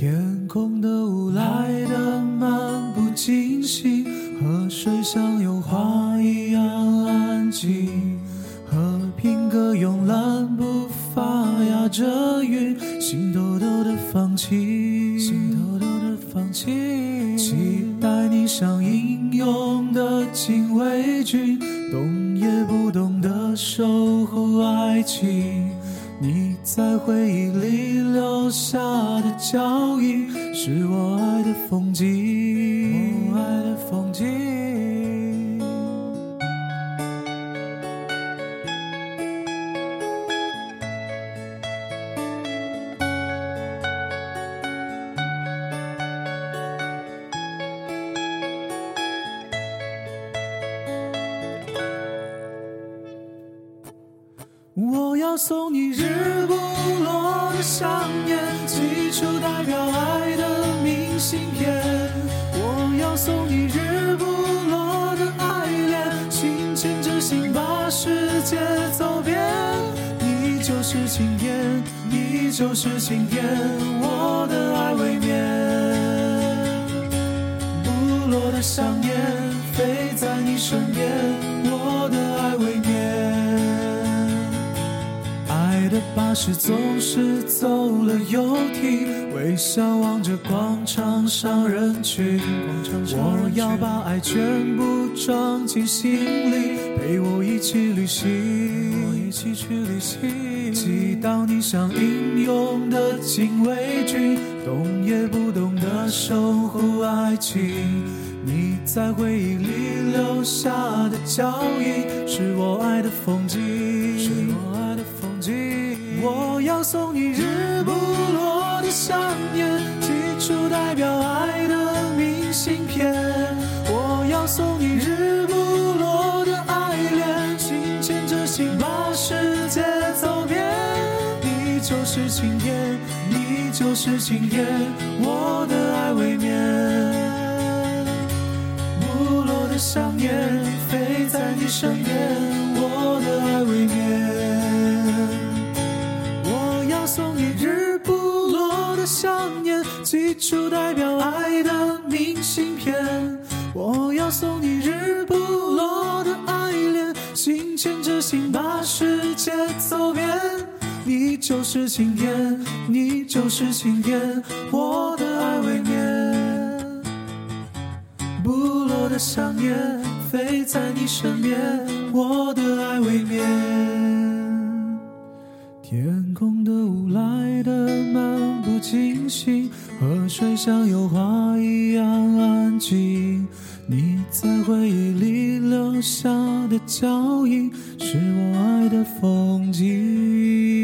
天空的雾来得漫不经心，河水像油画一样安静。和平鸽慵懒步伐压着云，心偷偷的放弃，心偷偷的放弃，期待你像英勇的禁卫军，动也不动的守护爱情。你在回忆里留下的脚印，是我爱的风景，要送你日不落的想念，寄出代表爱的明信片。我要送你日不落的爱恋，心牵着心把世界走遍。你就是晴天，你就是晴天，我的爱未眠。不落的想念，飞在你身边，我的爱未眠。巴士总是走了又停，微笑望着广场上人群。我要把爱全部装进心里，陪我一起旅行，一起去旅行。祈祷你像英勇的禁卫军，动也不动的守护爱情。你在回忆里留下的脚印，是我爱的风景，是我爱的风景。我要送你日不落的想念，寄出代表爱的明信片。我要送你日不落的爱恋，心牵着心把世界走遍。你就是晴天，你就是晴天，我的爱未眠。不落的想念，飞在你身边，我的爱未眠。就代表爱的明信片。我要送你日不落的爱恋，心牵着心把世界走遍。你就是晴天，你就是晴天，我的爱未眠。不落的想念，飞在你身边，我的爱未眠。天空的雾来得漫不经心，河水像油画一样安静。你在回忆里留下的脚印，是我爱的风景。